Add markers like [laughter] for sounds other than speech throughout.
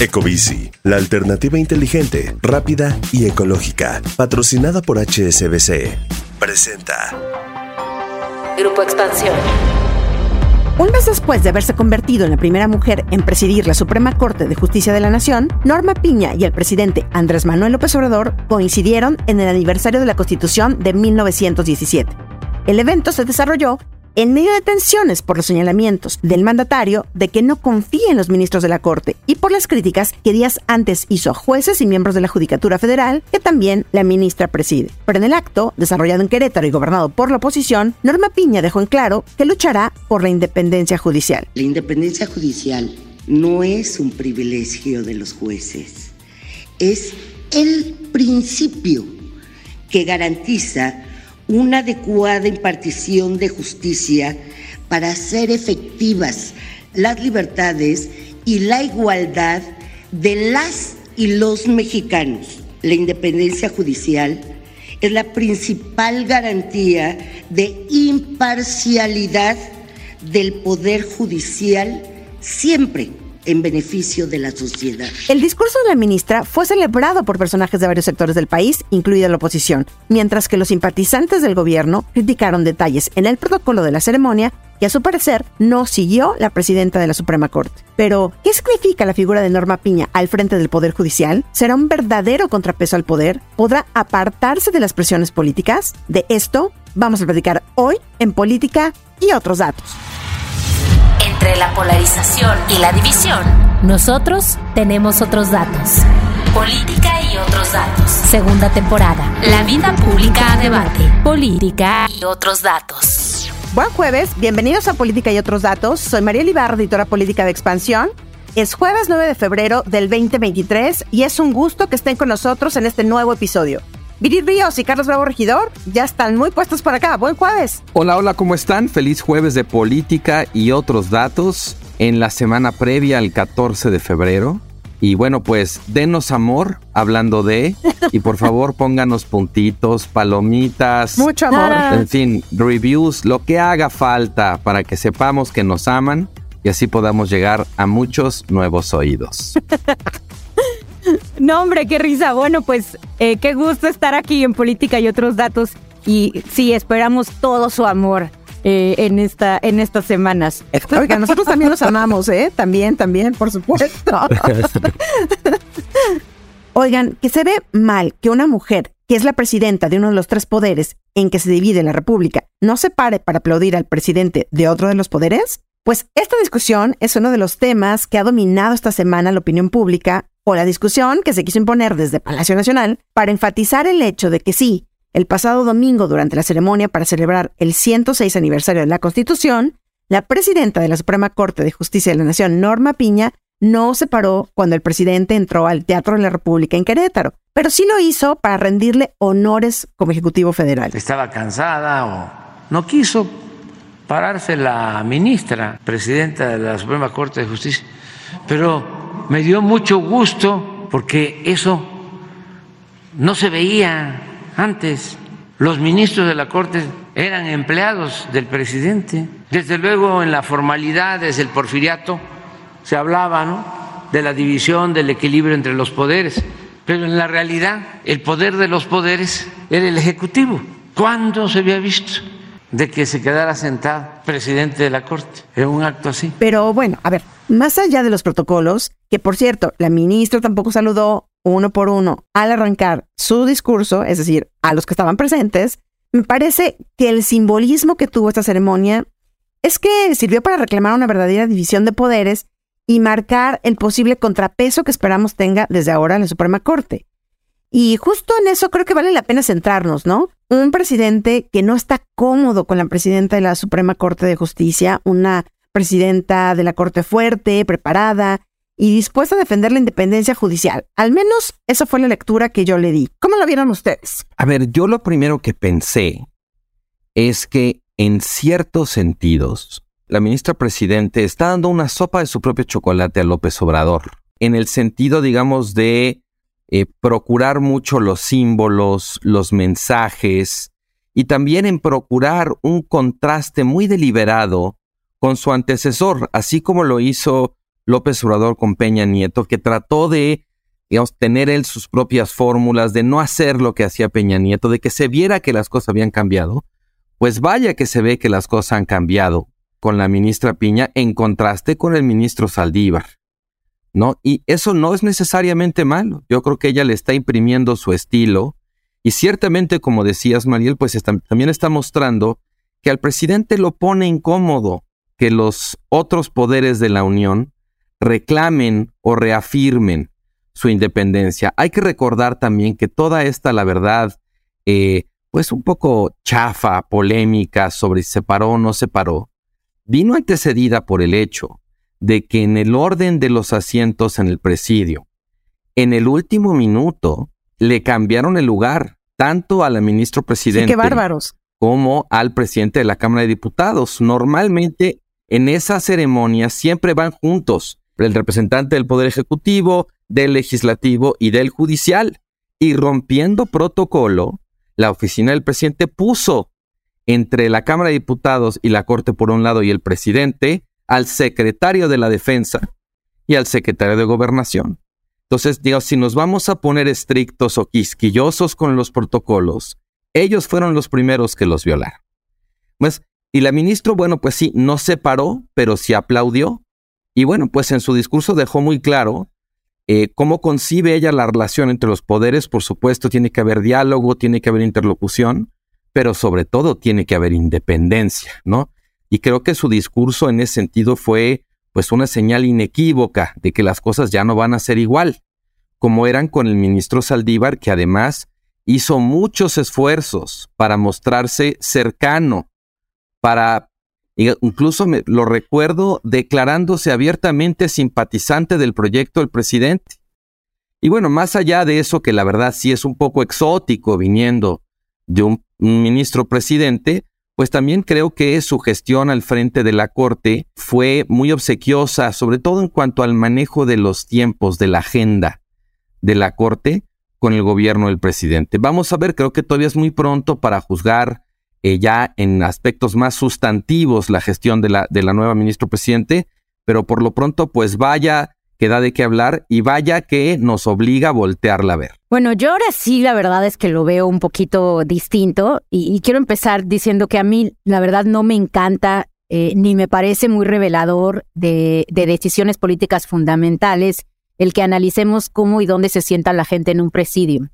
Ecobici, la alternativa inteligente, rápida y ecológica, patrocinada por HSBC, presenta Grupo Expansión. Un mes después de haberse convertido en la primera mujer en presidir la Suprema Corte de Justicia de la Nación, Norma Piña y el presidente Andrés Manuel López Obrador coincidieron en el aniversario de la Constitución de 1917. El evento se desarrolló en medio de tensiones por los señalamientos del mandatario de que no confía en los ministros de la Corte y por las críticas que días antes hizo a jueces y miembros de la Judicatura Federal, que también la ministra preside. Pero en el acto, desarrollado en Querétaro y gobernado por la oposición, Norma Piña dejó en claro que luchará por la independencia judicial. La independencia judicial no es un privilegio de los jueces, es el principio que garantiza una adecuada impartición de justicia para hacer efectivas las libertades y la igualdad de las y los mexicanos. La independencia judicial es la principal garantía de imparcialidad del Poder Judicial siempre en beneficio de la sociedad. El discurso de la ministra fue celebrado por personajes de varios sectores del país, incluida la oposición, mientras que los simpatizantes del gobierno criticaron detalles en el protocolo de la ceremonia que a su parecer no siguió la presidenta de la Suprema Corte. Pero, ¿qué significa la figura de Norma Piña al frente del Poder Judicial? ¿Será un verdadero contrapeso al poder? ¿Podrá apartarse de las presiones políticas? De esto vamos a platicar hoy en Política y otros datos la polarización y la división, nosotros tenemos otros datos. Política y otros datos. Segunda temporada. La vida pública a debate. Política y otros datos. Buen jueves, bienvenidos a Política y otros datos. Soy María Libar, editora política de Expansión. Es jueves 9 de febrero del 2023 y es un gusto que estén con nosotros en este nuevo episodio. Viri Ríos y Carlos Bravo Regidor ya están muy puestos por acá. Buen jueves. Hola, hola, ¿cómo están? Feliz jueves de política y otros datos en la semana previa al 14 de febrero. Y bueno, pues denos amor hablando de, y por favor [laughs] pónganos puntitos, palomitas. Mucho amor. En fin, reviews, lo que haga falta para que sepamos que nos aman y así podamos llegar a muchos nuevos oídos. [laughs] [laughs] No, hombre, qué risa. Bueno, pues eh, qué gusto estar aquí en Política y otros datos. Y sí, esperamos todo su amor eh, en, esta, en estas semanas. Oiga, nosotros también los amamos, ¿eh? También, también, por supuesto. [laughs] Oigan, que se ve mal que una mujer, que es la presidenta de uno de los tres poderes en que se divide la República, no se pare para aplaudir al presidente de otro de los poderes? Pues esta discusión es uno de los temas que ha dominado esta semana la opinión pública o la discusión que se quiso imponer desde Palacio Nacional para enfatizar el hecho de que sí, el pasado domingo durante la ceremonia para celebrar el 106 aniversario de la Constitución, la presidenta de la Suprema Corte de Justicia de la Nación, Norma Piña, no se paró cuando el presidente entró al Teatro de la República en Querétaro, pero sí lo hizo para rendirle honores como Ejecutivo Federal. Estaba cansada o no quiso pararse la ministra, presidenta de la Suprema Corte de Justicia, pero me dio mucho gusto porque eso no se veía antes. Los ministros de la Corte eran empleados del presidente. Desde luego en la formalidad, desde el porfiriato, se hablaba de la división, del equilibrio entre los poderes. Pero en la realidad el poder de los poderes era el Ejecutivo. ¿Cuándo se había visto? De que se quedara sentado presidente de la Corte en un acto así. Pero bueno, a ver, más allá de los protocolos, que por cierto, la ministra tampoco saludó uno por uno al arrancar su discurso, es decir, a los que estaban presentes, me parece que el simbolismo que tuvo esta ceremonia es que sirvió para reclamar una verdadera división de poderes y marcar el posible contrapeso que esperamos tenga desde ahora la Suprema Corte. Y justo en eso creo que vale la pena centrarnos, ¿no? Un presidente que no está cómodo con la presidenta de la Suprema Corte de Justicia, una presidenta de la Corte fuerte, preparada y dispuesta a defender la independencia judicial. Al menos esa fue la lectura que yo le di. ¿Cómo lo vieron ustedes? A ver, yo lo primero que pensé es que en ciertos sentidos la ministra presidente está dando una sopa de su propio chocolate a López Obrador. En el sentido, digamos, de eh, procurar mucho los símbolos, los mensajes y también en procurar un contraste muy deliberado con su antecesor, así como lo hizo López Obrador con Peña Nieto, que trató de, digamos, tener él sus propias fórmulas, de no hacer lo que hacía Peña Nieto, de que se viera que las cosas habían cambiado, pues vaya que se ve que las cosas han cambiado con la ministra Piña en contraste con el ministro Saldívar. ¿No? Y eso no es necesariamente malo. Yo creo que ella le está imprimiendo su estilo y ciertamente, como decías, Mariel, pues también está mostrando que al presidente lo pone incómodo que los otros poderes de la Unión reclamen o reafirmen su independencia. Hay que recordar también que toda esta, la verdad, eh, pues un poco chafa, polémica sobre si se paró o no se paró, vino antecedida por el hecho de que en el orden de los asientos en el presidio, en el último minuto, le cambiaron el lugar tanto a la ministro presidente bárbaros. como al presidente de la Cámara de Diputados. Normalmente en esa ceremonia siempre van juntos el representante del Poder Ejecutivo, del Legislativo y del Judicial. Y rompiendo protocolo, la oficina del presidente puso entre la Cámara de Diputados y la Corte por un lado y el presidente al secretario de la Defensa y al secretario de Gobernación. Entonces, digo, si nos vamos a poner estrictos o quisquillosos con los protocolos, ellos fueron los primeros que los violaron. Pues, y la ministra, bueno, pues sí, no se paró, pero sí aplaudió. Y bueno, pues en su discurso dejó muy claro eh, cómo concibe ella la relación entre los poderes. Por supuesto, tiene que haber diálogo, tiene que haber interlocución, pero sobre todo tiene que haber independencia, ¿no? Y creo que su discurso en ese sentido fue pues una señal inequívoca de que las cosas ya no van a ser igual, como eran con el ministro Saldívar, que además hizo muchos esfuerzos para mostrarse cercano, para incluso me, lo recuerdo declarándose abiertamente simpatizante del proyecto del presidente. Y bueno, más allá de eso, que la verdad sí es un poco exótico viniendo de un, ministro presidente, pues también creo que su gestión al frente de la Corte fue muy obsequiosa, sobre todo en cuanto al manejo de los tiempos, de la agenda de la Corte con el gobierno del presidente. Vamos a ver, creo que todavía es muy pronto para juzgar eh, ya en aspectos más sustantivos la gestión de la, de la nueva ministra presidente, pero por lo pronto, pues vaya que da de qué hablar y vaya que nos obliga a voltearla a ver. Bueno, yo ahora sí la verdad es que lo veo un poquito distinto y, quiero empezar diciendo que a mí la verdad no me encanta eh, ni me parece muy revelador de, decisiones políticas fundamentales el que analicemos cómo y dónde se sienta la gente en un presidio.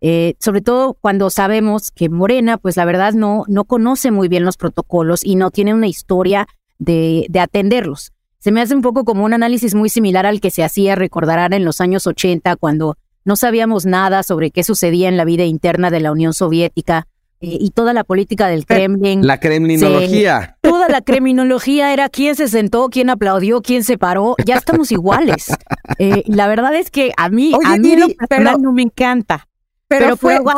Eh, sobre todo cuando sabemos que Morena, pues la verdad no, no conoce muy bien los protocolos y no tiene una historia de atenderlos. Se me hace un poco como un análisis muy similar al que se hacía, recordarán, en los años 80, cuando no sabíamos nada sobre qué sucedía en la vida interna de la Unión Soviética eh, y toda la política del [laughs] Kremlin. La kremlinología. toda la kremlinología era quién se sentó, quién aplaudió, quién se paró. Ya estamos iguales. Eh, la verdad es que a mí, a mí no me encanta. Pero, fue, fue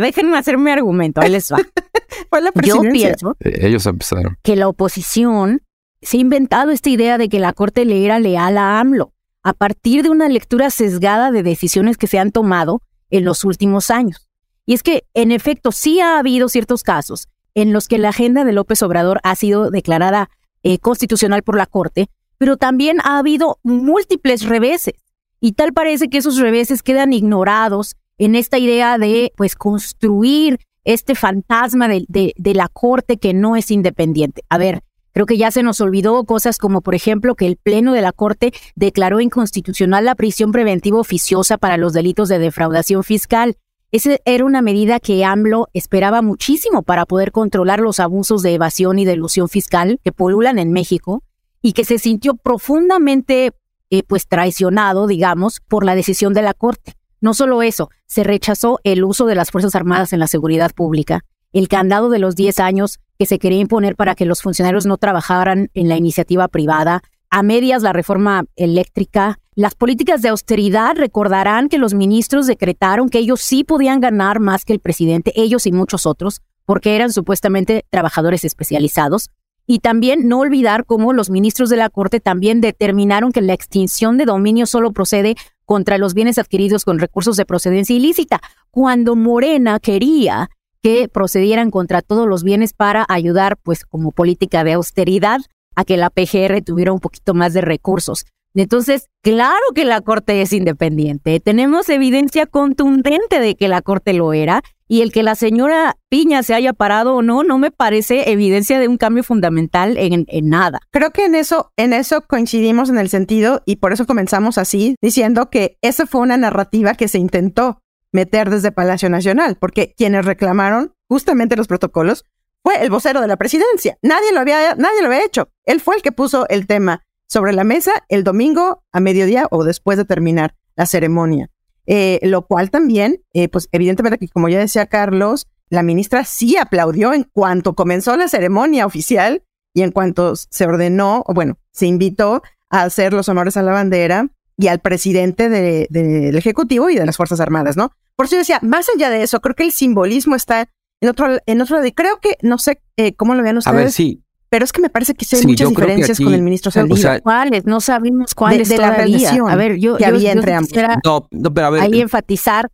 déjenme hacer mi argumento, ahí les va. [laughs] fue la Yo pienso eh, ellos empezaron. que la oposición se ha inventado esta idea de que la Corte le era leal a AMLO a partir de una lectura sesgada de decisiones que se han tomado en los últimos años. Y es que, en efecto, sí ha habido ciertos casos en los que la agenda de López Obrador ha sido declarada eh, constitucional por la Corte, pero también ha habido múltiples reveses. Y tal parece que esos reveses quedan ignorados en esta idea de, pues, construir este fantasma de, de la Corte que no es independiente. A ver, Creo que ya se nos olvidó cosas como, por ejemplo, que el Pleno de la Corte declaró inconstitucional la prisión preventiva oficiosa para los delitos de defraudación fiscal. Esa era una medida que AMLO esperaba muchísimo para poder controlar los abusos de evasión y de ilusión fiscal que polulan en México y que se sintió profundamente eh, pues traicionado, digamos, por la decisión de la Corte. No solo eso, se rechazó el uso de las Fuerzas Armadas en la seguridad pública, el candado de los 10 años que se quería imponer para que los funcionarios no trabajaran en la iniciativa privada, a medias la reforma eléctrica, las políticas de austeridad recordarán que los ministros decretaron que ellos sí podían ganar más que el presidente, ellos y muchos otros, porque eran supuestamente trabajadores especializados. Y también no olvidar cómo los ministros de la Corte también determinaron que la extinción de dominio solo procede contra los bienes adquiridos con recursos de procedencia ilícita, cuando Morena quería que procedieran contra todos los bienes para ayudar, pues como política de austeridad, a que la PGR tuviera un poquito más de recursos. Entonces, claro que la Corte es independiente. Tenemos evidencia contundente de que la Corte lo era y el que la señora Piña se haya parado o no, no me parece evidencia de un cambio fundamental en, nada. Creo que en eso, en eso coincidimos en el sentido y por eso comenzamos así, diciendo que esa fue una narrativa que se intentó meter desde Palacio Nacional, porque quienes reclamaron justamente los protocolos fue el vocero de la presidencia. Nadie lo había, nadie lo había hecho. Él fue el que puso el tema sobre la mesa el domingo a mediodía o después de terminar la ceremonia. Eh, lo cual también, eh, pues evidentemente que como ya decía Carlos, la ministra sí aplaudió en cuanto comenzó la ceremonia oficial y en cuanto se ordenó, bueno, se invitó a hacer los honores a la bandera y al presidente del Ejecutivo y de las Fuerzas Armadas, ¿no? Por eso yo decía, más allá de eso, creo que el simbolismo está en otro, en otro lado. Y creo que, no sé eh, cómo lo vean ustedes. A ver, sí, pero es que me parece que hay muchas diferencias con el ministro Saldívar. ¿Cuáles? No sabemos cuáles de, la relación a ver, yo, que había entre ambos. No, no, pero a ver. Ahí enfatizar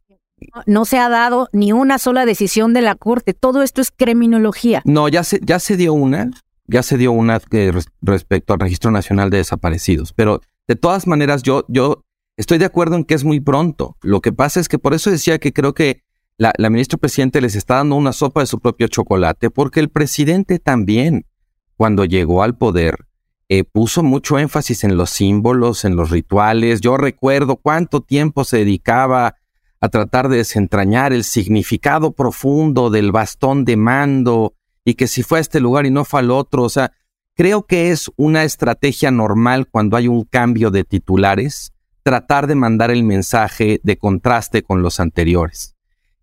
no se ha dado ni una sola decisión de la Corte. Todo esto es criminología. No, ya se, ya se dio una, ya se dio una que respecto al Registro Nacional de Desaparecidos. Pero de todas maneras, yo, yo estoy de acuerdo en que es muy pronto. Lo que pasa es que por eso decía que creo que la, la ministra presidente les está dando una sopa de su propio chocolate, porque el presidente también cuando llegó al poder, eh, puso mucho énfasis en los símbolos, en los rituales. Yo recuerdo cuánto tiempo se dedicaba a tratar de desentrañar el significado profundo del bastón de mando y que si fue a este lugar y no fue al otro. O sea, creo que es una estrategia normal cuando hay un cambio de titulares, tratar de mandar el mensaje de contraste con los anteriores.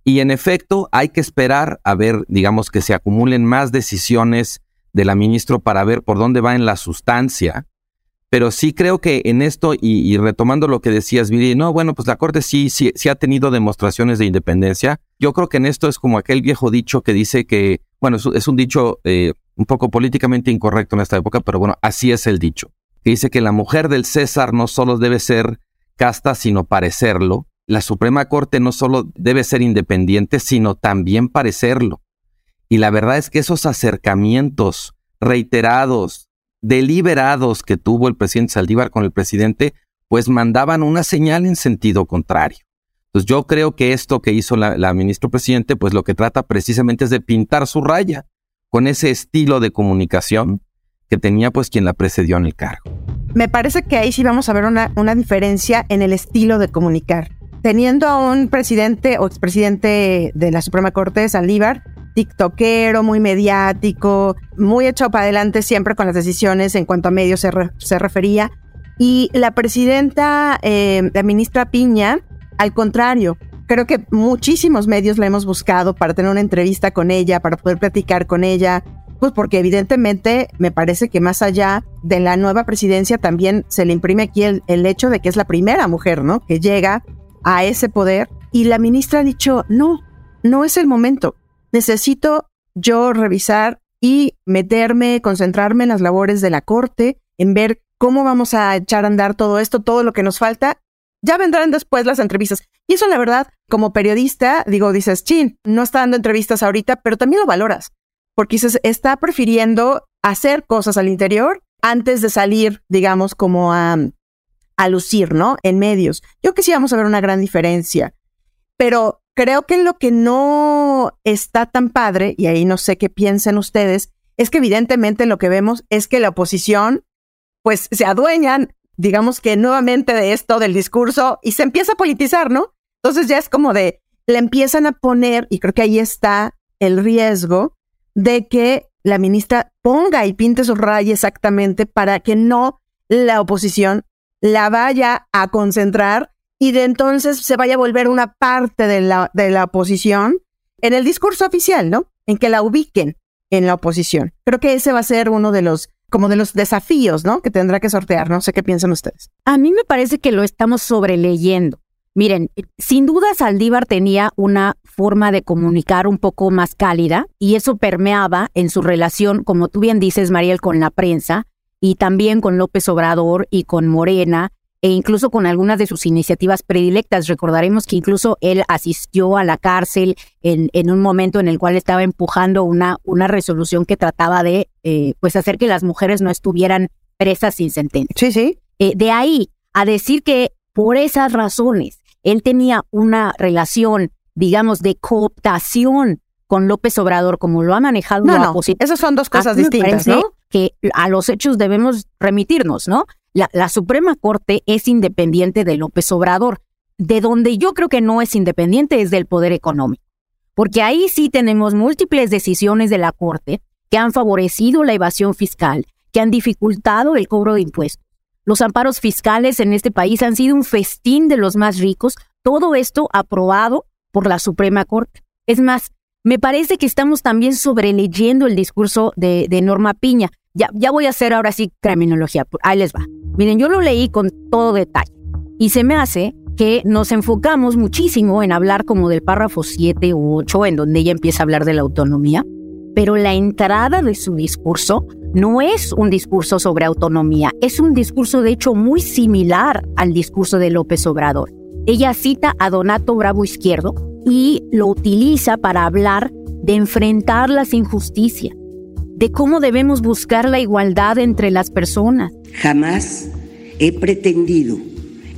Y en efecto, hay que esperar a ver, digamos, que se acumulen más decisiones de la ministra para ver por dónde va en la sustancia. Pero sí creo que en esto, y, retomando lo que decías, Viri, no, bueno, pues la Corte sí, sí, sí ha tenido demostraciones de independencia. Yo creo que en esto es como aquel viejo dicho que dice que, bueno, es, un dicho eh, un poco políticamente incorrecto en esta época, pero bueno, así es el dicho. Que dice que la mujer del César no solo debe ser casta, sino parecerlo. La Suprema Corte no solo debe ser independiente, sino también parecerlo. Y la verdad es que esos acercamientos reiterados, deliberados que tuvo el presidente Saldívar con el presidente, pues mandaban una señal en sentido contrario. Entonces yo creo que esto que hizo la, ministra presidente, pues lo que trata precisamente es de pintar su raya con ese estilo de comunicación que tenía pues quien la precedió en el cargo. Me parece que ahí sí vamos a ver una, una diferencia en el estilo de comunicar. Teniendo a un presidente o expresidente de la Suprema Corte, Saldívar, tiktokero, muy mediático, muy echado para adelante siempre con las decisiones en cuanto a medios se, se refería. Y la presidenta, eh, la ministra Piña, al contrario, creo que muchísimos medios la hemos buscado para tener una entrevista con ella, para poder platicar con ella, pues porque evidentemente me parece que más allá de la nueva presidencia también se le imprime aquí el, el hecho de que es la primera mujer, ¿no? Que llega a ese poder y la ministra ha dicho, no, no es el momento necesito yo revisar y meterme, concentrarme en las labores de la corte, en ver cómo vamos a echar a andar todo esto, todo lo que nos falta. Ya vendrán después las entrevistas. Y eso, la verdad, como periodista, digo, dices, chin, no está dando entrevistas ahorita, pero también lo valoras, porque dices, está prefiriendo hacer cosas al interior antes de salir, digamos, como a, a lucir, ¿no? En medios. Yo que sí vamos a ver una gran diferencia. Pero Creo que lo que no está tan padre, y ahí no sé qué piensen ustedes, es que evidentemente lo que vemos es que la oposición, pues se adueñan, digamos que nuevamente de esto, del discurso, y se empieza a politizar, ¿no? Entonces ya es como de, le empiezan a poner, y creo que ahí está el riesgo de que la ministra ponga y pinte su raya exactamente para que no la oposición la vaya a concentrar y de entonces se vaya a volver una parte de la, de la oposición en el discurso oficial, ¿no? En que la ubiquen en la oposición. Creo que ese va a ser uno de los como de los desafíos, ¿no? Que tendrá que sortear. No sé qué piensan ustedes. A mí me parece que lo estamos sobreleyendo. Miren, sin duda Saldívar tenía una forma de comunicar un poco más cálida y eso permeaba en su relación, como tú bien dices, Mariel, con la prensa y también con López Obrador y con Morena e incluso con algunas de sus iniciativas predilectas. Recordaremos que incluso él asistió a la cárcel en, en un momento en el cual estaba empujando una, una resolución que trataba de eh, pues hacer que las mujeres no estuvieran presas sin sentencia. Sí, sí. Eh, de ahí a decir que por esas razones él tenía una relación, digamos, de cooptación con López Obrador, como lo ha manejado No, la no, oposición. esas son dos A cosas distintas, ¿no? Que a los hechos debemos remitirnos, ¿no? La, Suprema Corte es independiente de López Obrador. De donde yo creo que no es independiente es del poder económico. Porque ahí sí tenemos múltiples decisiones de la Corte que han favorecido la evasión fiscal, que han dificultado el cobro de impuestos. Los amparos fiscales en este país han sido un festín de los más ricos, todo esto aprobado por la Suprema Corte. Es más, me parece que estamos también sobreleyendo el discurso de, de Norma Piña. Ya, ya voy a hacer ahora sí terminología. Ahí les va. Miren, yo lo leí con todo detalle y se me hace que nos enfocamos muchísimo en hablar como del párrafo 7 u 8, en donde ella empieza a hablar de la autonomía, pero la entrada de su discurso no es un discurso sobre autonomía, es un discurso de hecho muy similar al discurso de López Obrador. Ella cita a Donato Bravo Izquierdo y lo utiliza para hablar de enfrentar las injusticias, de cómo debemos buscar la igualdad entre las personas. Jamás he pretendido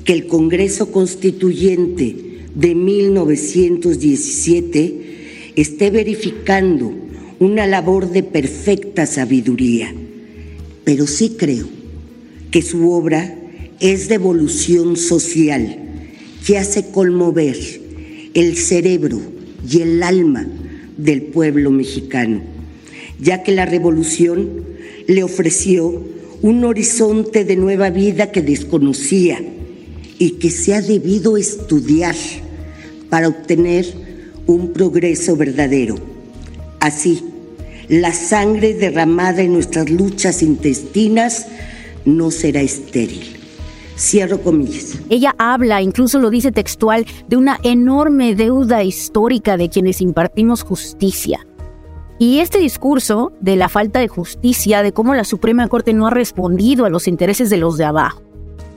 que el Congreso Constituyente de 1917 esté verificando una labor de perfecta sabiduría, pero sí creo que su obra es de evolución social que hace conmover el cerebro y el alma del pueblo mexicano, ya que la revolución le ofreció un horizonte de nueva vida que desconocía y que se ha debido estudiar para obtener un progreso verdadero. Así, la sangre derramada en nuestras luchas intestinas no será estéril. Cierro comillas. Ella habla, incluso lo dice textual, de una enorme deuda histórica de quienes impartimos justicia. Y este discurso de la falta de justicia, de cómo la Suprema Corte no ha respondido a los intereses de los de abajo,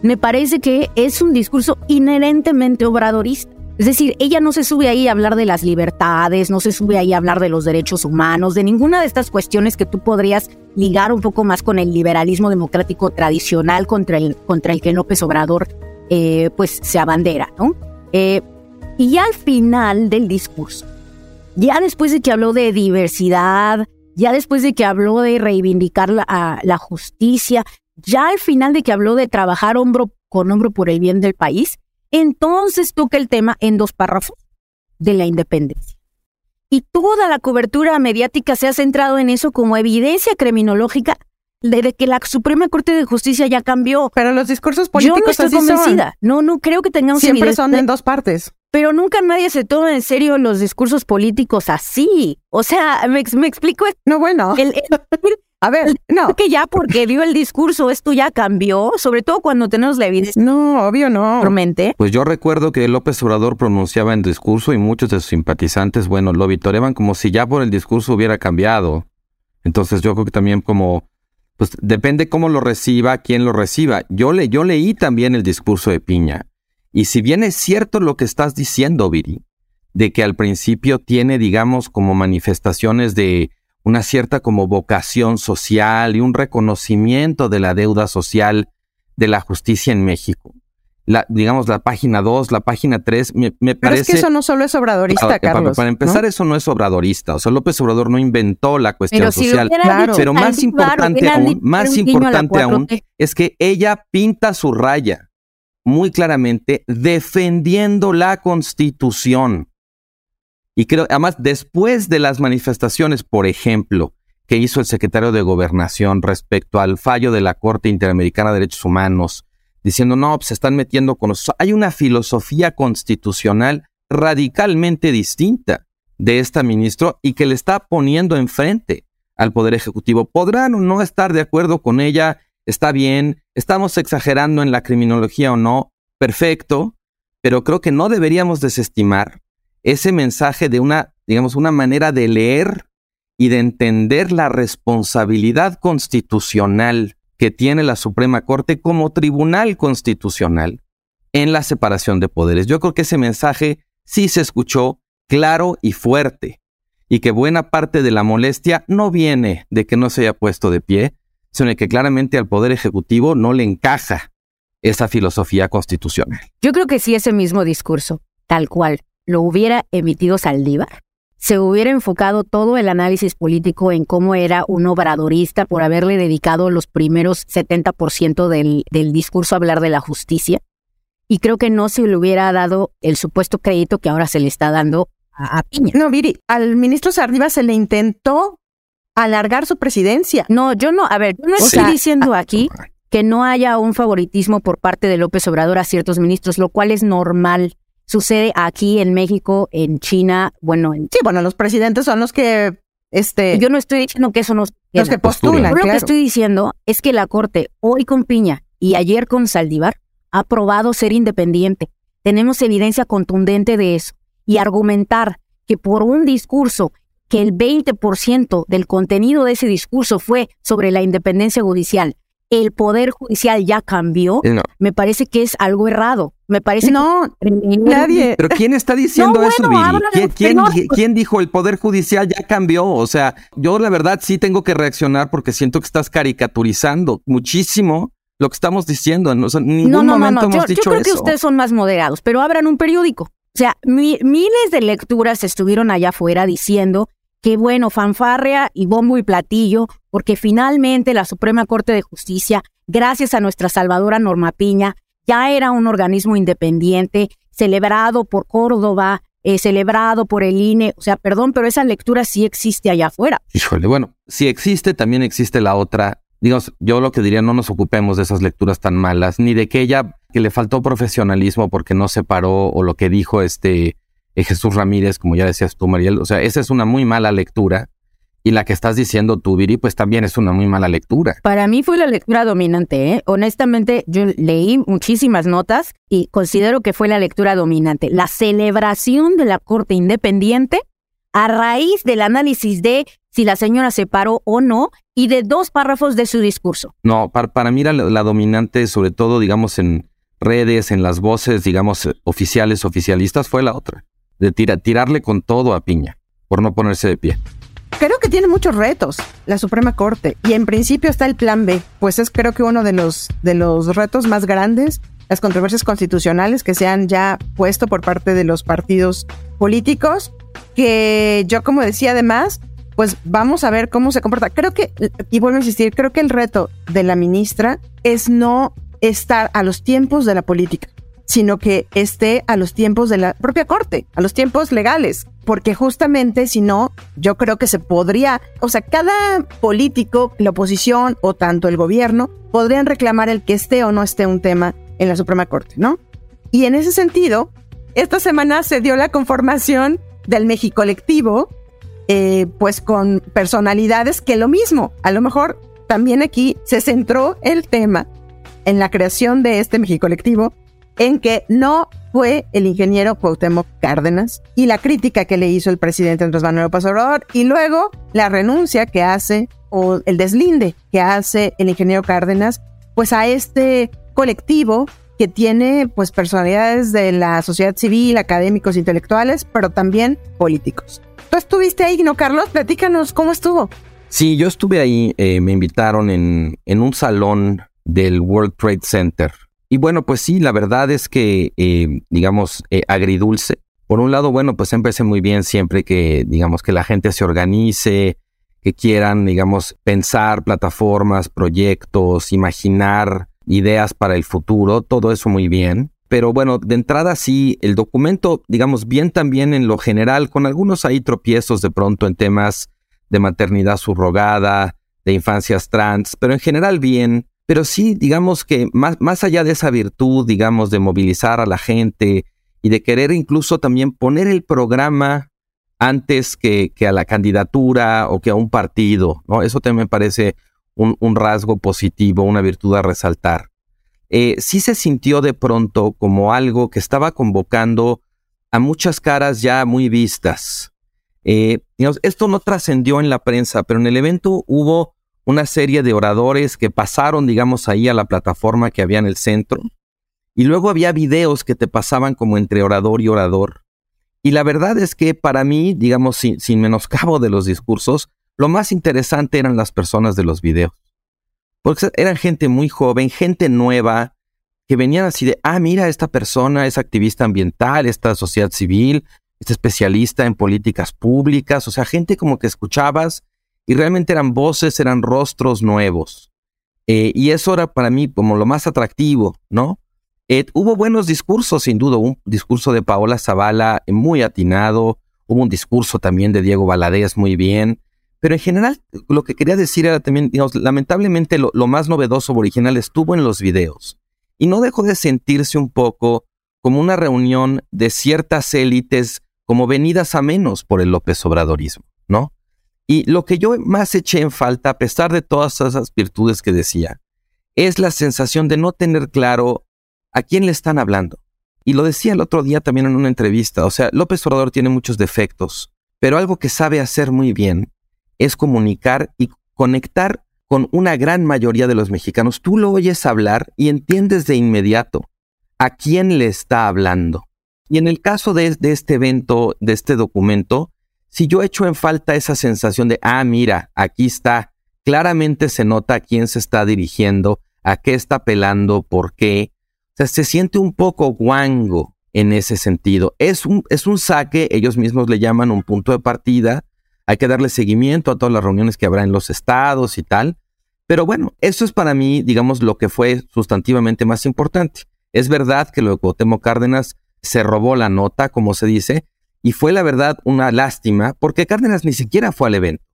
me parece que es un discurso inherentemente obradorista. Es decir, ella no se sube ahí a hablar de las libertades, no se sube ahí a hablar de los derechos humanos, de ninguna de estas cuestiones que tú podrías ligar un poco más con el liberalismo democrático tradicional contra el, contra el que López Obrador eh, pues se abandera, ¿no? Eh, y ya al final del discurso, ya después de que habló de diversidad, ya después de que habló de reivindicar la, la justicia, ya al final de que habló de trabajar hombro con hombro por el bien del país, entonces toca el tema en dos párrafos de la independencia. Y toda la cobertura mediática se ha centrado en eso como evidencia criminológica de que la Suprema Corte de Justicia ya cambió. Pero los discursos Yo políticos no estoy así son. convencida. No, no creo que tengamos Siempre evidencia. son en dos partes. Pero nunca nadie se toma en serio los discursos políticos así. O sea, me, me explico. No, bueno. El, el- A ver, no. que ya porque dio el discurso esto ya cambió, sobre todo cuando tenemos la evidencia No, obvio no. mente. Pues yo recuerdo que López Obrador pronunciaba en discurso y muchos de sus simpatizantes, bueno, lo vitoreaban como si ya por el discurso hubiera cambiado. Entonces yo creo que también como, pues depende cómo lo reciba, quién lo reciba. Yo, le, yo leí también el discurso de Piña. Y si bien es cierto lo que estás diciendo, Viri, de que al principio tiene, digamos, como manifestaciones de una cierta como vocación social y un reconocimiento de la deuda social de la justicia en México. La, digamos, la página 2, la página 3, me, me Pero parece... es que eso no solo es obradorista, Para- para- Carlos. Para, empezar, ¿no? eso no es obradorista. O sea, López Obrador no inventó la cuestión Pero si lo social. Claro. Pero más importante aún, más importante aún, 4T. es que ella pinta su raya muy claramente defendiendo la constitución. Y creo, además, después de las manifestaciones, por ejemplo, que hizo el secretario de Gobernación respecto al fallo de la Corte Interamericana de Derechos Humanos, diciendo, no, pues se están metiendo con nosotros. Hay una filosofía constitucional radicalmente distinta de esta ministro y que le está poniendo enfrente al Poder Ejecutivo. Podrán o no estar de acuerdo con ella, está bien, estamos exagerando en la criminología o no, perfecto, pero creo que no deberíamos desestimar ese mensaje de una, digamos, una manera de leer y de entender la responsabilidad constitucional que tiene la Suprema Corte como tribunal constitucional en la separación de poderes. Yo creo que ese mensaje sí se escuchó claro y fuerte y que buena parte de la molestia no viene de que no se haya puesto de pie, sino de que claramente al Poder Ejecutivo no le encaja esa filosofía constitucional. Yo creo que si ese mismo discurso, tal cual, lo hubiera emitido Saldívar, se hubiera enfocado todo el análisis político en cómo era un obradorista por haberle dedicado los primeros 70% del, del discurso a hablar de la justicia. Y creo que no se le hubiera dado el supuesto crédito que ahora se le está dando a, Piña. No, Viri, al ministro Saldívar se le intentó alargar su presidencia. No, yo no, a ver, yo no estoy diciendo aquí que no haya un favoritismo por parte de López Obrador a ciertos ministros, lo cual es normal. Sucede aquí en México, en China, bueno, en... Sí, bueno, los presidentes son los que este Yo no estoy diciendo que eso no los que postulan, Lo que estoy diciendo es que la Corte hoy con Piña y ayer con Saldívar ha probado ser independiente. Tenemos evidencia contundente de eso. Y argumentar que por un discurso que el 20% del contenido de ese discurso fue sobre la independencia judicial, el poder judicial ya cambió, me parece que es algo errado. Me parece no, nadie. Pero ¿quién está diciendo eso, Viri? ¿Quién, dijo el poder judicial ya cambió? O sea, yo la verdad sí tengo que reaccionar porque siento que estás caricaturizando muchísimo lo que estamos diciendo. O sea, en ningún momento hemos dicho yo creo que ustedes son más moderados, pero abran un periódico. O sea, miles de lecturas estuvieron allá afuera diciendo qué bueno, fanfarria y bombo y platillo, porque finalmente la Suprema Corte de Justicia, gracias a nuestra salvadora Norma Piña, ya era un organismo independiente, celebrado por Córdoba, eh, celebrado por el INE. O sea, perdón, pero esa lectura sí existe allá afuera. Híjole, bueno, si existe, también existe la otra. Digamos, yo lo que diría, no nos ocupemos de esas lecturas tan malas, ni de que ella, que le faltó profesionalismo porque no se paró, o lo que dijo este eh, Jesús Ramírez, como ya decías tú, Mariel. O sea, esa es una muy mala lectura. Y la que estás diciendo tú, Viri, pues también es una muy mala lectura. Para mí fue la lectura dominante. ¿eh? Honestamente, yo leí muchísimas notas y considero que fue la lectura dominante. La celebración de la Corte Independiente a raíz del análisis de si la señora se paró o no y de dos párrafos de su discurso. No, para, para mí la, la dominante, sobre todo, digamos, en redes, en las voces, digamos, oficiales, oficialistas, fue la otra de tirarle con todo a Piña por no ponerse de pie. Creo que tiene muchos retos la Suprema Corte y en principio está el plan B, pues es creo que uno de los, de los retos más grandes, las controversias constitucionales que se han ya puesto por parte de los partidos políticos, que yo como decía además, pues vamos a ver cómo se comporta. Creo que, y vuelvo a insistir, creo que el reto de la ministra es no estar a los tiempos de la política sino que esté a los tiempos de la propia corte, a los tiempos legales, porque justamente si no, yo creo que se podría, o sea, cada político, la oposición o tanto el gobierno, podrían reclamar el que esté o no esté un tema en la Suprema Corte, ¿no? Y en ese sentido, esta semana se dio la conformación del México colectivo, eh, pues con personalidades que lo mismo, a lo mejor también aquí se centró el tema en la creación de este México colectivo en que no fue el ingeniero Cuauhtémoc Cárdenas y la crítica que le hizo el presidente Andrés Manuel López Obrador y luego la renuncia que hace o el deslinde que hace el ingeniero Cárdenas pues a este colectivo que tiene pues personalidades de la sociedad civil, académicos, intelectuales, pero también políticos. ¿Tú estuviste ahí, no, Carlos? Platícanos cómo estuvo. Sí, yo estuve ahí, eh, me invitaron en, en un salón del World Trade Center y bueno, pues sí, la verdad es que, eh, digamos, eh, agridulce. Por un lado, bueno, pues empecé muy bien siempre que, digamos, que la gente se organice, que quieran, digamos, pensar plataformas, proyectos, imaginar ideas para el futuro, todo eso muy bien. Pero bueno, de entrada sí, el documento, digamos, bien también en lo general, con algunos ahí tropiezos de pronto en temas de maternidad subrogada, de infancias trans, pero en general bien. Pero sí, digamos que más, más allá de esa virtud, digamos, de movilizar a la gente y de querer incluso también poner el programa antes que, que a la candidatura o que a un partido, ¿no? Eso también me parece un, un rasgo positivo, una virtud a resaltar. Eh, sí se sintió de pronto como algo que estaba convocando a muchas caras ya muy vistas. Eh, esto no trascendió en la prensa, pero en el evento hubo una serie de oradores que pasaron, digamos, ahí a la plataforma que había en el centro. Y luego había videos que te pasaban como entre orador y orador. Y la verdad es que para mí, digamos, sin, menoscabo de los discursos, lo más interesante eran las personas de los videos. Porque eran gente muy joven, gente nueva, que venían así de, ah, mira, esta persona es activista ambiental, esta sociedad civil, es especialista en políticas públicas, o sea, gente como que escuchabas y realmente eran voces, eran rostros nuevos. Eh, y eso era para mí como lo más atractivo, ¿no? Eh, hubo buenos discursos, sin duda, un discurso de Paola Zavala muy atinado, hubo un discurso también de Diego Valadez muy bien, pero en general, lo que quería decir era también, digamos, lamentablemente lo, más novedoso o original estuvo en los videos. Y no dejó de sentirse un poco como una reunión de ciertas élites como venidas a menos por el López Obradorismo, ¿no? Y lo que yo más eché en falta, a pesar de todas esas virtudes que decía, es la sensación de no tener claro a quién le están hablando. Y lo decía el otro día también en una entrevista, o sea, López Obrador tiene muchos defectos, pero algo que sabe hacer muy bien es comunicar y conectar con una gran mayoría de los mexicanos. Tú lo oyes hablar y entiendes de inmediato a quién le está hablando. Y en el caso de, este evento, de este documento, si yo echo en falta esa sensación de, ah, mira, aquí está, claramente se nota a quién se está dirigiendo, a qué está apelando, por qué. O sea, se siente un poco guango en ese sentido. Es un, es un saque, ellos mismos le llaman un punto de partida, hay que darle seguimiento a todas las reuniones que habrá en los estados y tal. Pero bueno, eso es para mí, digamos, lo que fue sustantivamente más importante. Es verdad que lo de Cuauhtémoc Cárdenas se robó la nota, como se dice, y fue la verdad una lástima porque Cárdenas ni siquiera fue al evento.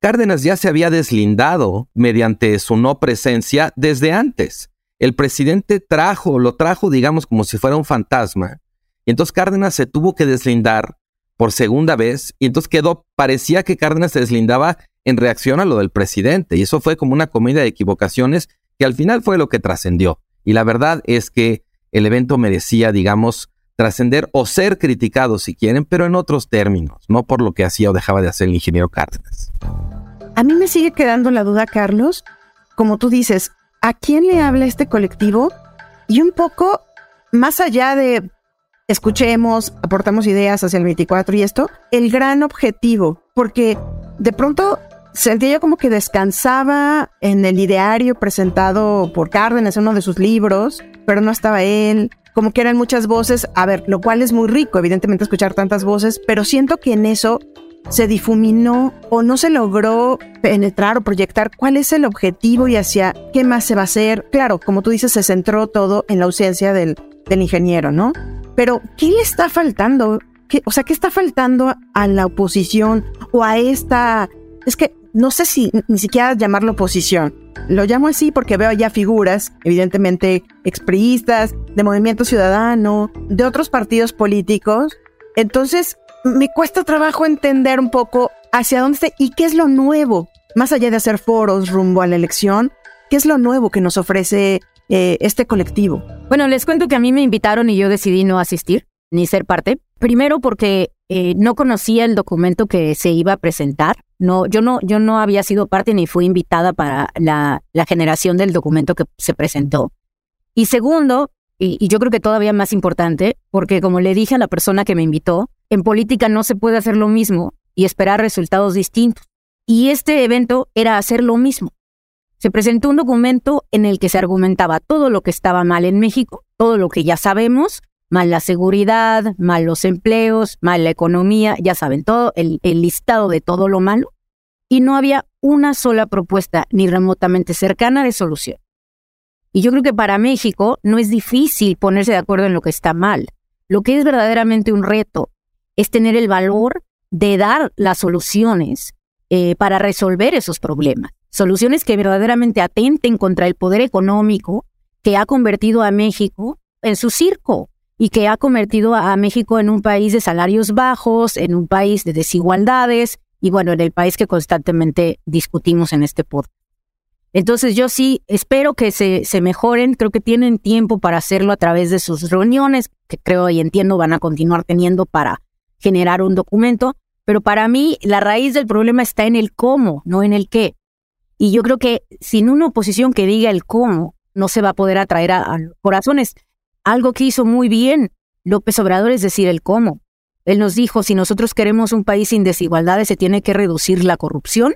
Cárdenas ya se había deslindado mediante su no presencia desde antes. El presidente trajo, lo trajo, digamos, como si fuera un fantasma. Y entonces Cárdenas se tuvo que deslindar por segunda vez y entonces quedó, parecía que Cárdenas se deslindaba en reacción a lo del presidente y eso fue como una comedia de equivocaciones que al final fue lo que trascendió. Y la verdad es que el evento merecía, digamos, trascender o ser criticado si quieren, pero en otros términos, no por lo que hacía o dejaba de hacer el ingeniero Cárdenas. A mí me sigue quedando la duda, Carlos, como tú dices, ¿a quién le habla este colectivo? Y un poco más allá de escuchemos, aportamos ideas hacia el 24 y esto, el gran objetivo, porque de pronto sentía yo como que descansaba en el ideario presentado por Cárdenas en uno de sus libros, pero no estaba él, como que eran muchas voces, a ver, lo cual es muy rico, evidentemente, escuchar tantas voces, pero siento que en eso se difuminó o no se logró penetrar o proyectar cuál es el objetivo y hacia qué más se va a hacer. Claro, como tú dices, se centró todo en la ausencia del, del ingeniero, ¿no? Pero, ¿qué le está faltando? ¿Qué, o sea, ¿qué está faltando a la oposición o a esta... Es que no sé si ni siquiera llamarlo oposición. Lo llamo así porque veo ya figuras, evidentemente expriistas, de Movimiento Ciudadano, de otros partidos políticos. Entonces, me cuesta trabajo entender un poco hacia dónde está y qué es lo nuevo, más allá de hacer foros rumbo a la elección, qué es lo nuevo que nos ofrece eh, este colectivo? Bueno, les cuento que a mí me invitaron y yo decidí no asistir ni ser parte. Primero porque eh, no conocía el documento que se iba a presentar. No, yo no, yo no había sido parte ni fui invitada para la, generación del documento que se presentó. Y segundo, y, yo creo que todavía más importante, porque como le dije a la persona que me invitó, en política no se puede hacer lo mismo y esperar resultados distintos. Y este evento era hacer lo mismo se presentó un documento en el que se argumentaba todo lo que estaba mal en México, todo lo que ya sabemos, mal la seguridad, mal los empleos, mal la economía, ya saben, todo el, listado de todo lo malo, y no había una sola propuesta ni remotamente cercana de solución. Y yo creo que para México no es difícil ponerse de acuerdo en lo que está mal. Lo que es verdaderamente un reto es tener el valor de dar las soluciones eh, para resolver esos problemas soluciones que verdaderamente atenten contra el poder económico que ha convertido a México en su circo y que ha convertido a México en un país de salarios bajos, en un país de desigualdades y bueno, en el país que constantemente discutimos en este podcast. Entonces yo sí espero que se, mejoren, creo que tienen tiempo para hacerlo a través de sus reuniones, que creo y entiendo van a continuar teniendo para generar un documento, pero para mí la raíz del problema está en el cómo, no en el qué. Y yo creo que sin una oposición que diga el cómo, no se va a poder atraer a, los corazones. Algo que hizo muy bien López Obrador es decir el cómo. Él nos dijo, si nosotros queremos un país sin desigualdades, se tiene que reducir la corrupción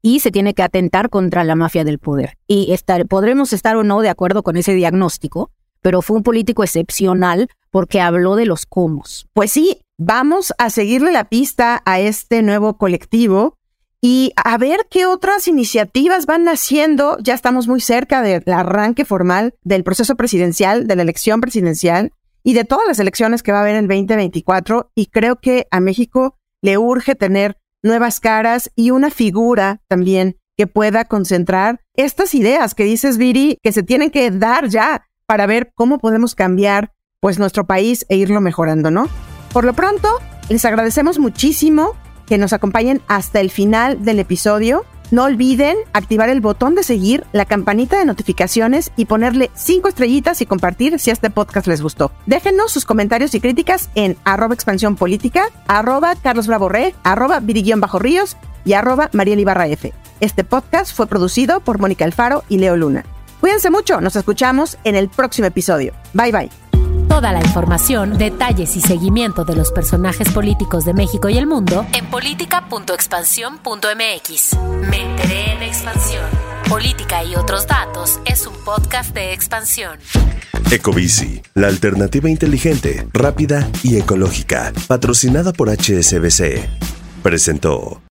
y se tiene que atentar contra la mafia del poder. Y podremos estar o no de acuerdo con ese diagnóstico, pero fue un político excepcional porque habló de los cómo. Pues sí, vamos a seguirle la pista a este nuevo colectivo y a ver qué otras iniciativas van naciendo. Ya estamos muy cerca del arranque formal del proceso presidencial, de la elección presidencial y de todas las elecciones que va a haber en 2024. Y creo que a México le urge tener nuevas caras y una figura también que pueda concentrar estas ideas que dices, Viri, que se tienen que dar ya para ver cómo podemos cambiar pues nuestro país e irlo mejorando, ¿no? Por lo pronto, les agradecemos muchísimo que nos acompañen hasta el final del episodio. No olviden activar el botón de seguir, la campanita de notificaciones y ponerle cinco estrellitas y compartir si este podcast les gustó. Déjenos sus comentarios y críticas en arroba expansión política, arroba Carlos arroba Bajo Ríos y arroba Mariel. Este podcast fue producido por Mónica Alfaro y Leo Luna. Cuídense mucho, nos escuchamos en el próximo episodio. Bye bye. Toda la información, detalles y seguimiento de los personajes políticos de México y el mundo en política.expansión.mx. Me enteré en expansión. Política y otros datos es un podcast de expansión. Ecobici, la alternativa inteligente, rápida y ecológica, patrocinada por HSBC, presentó.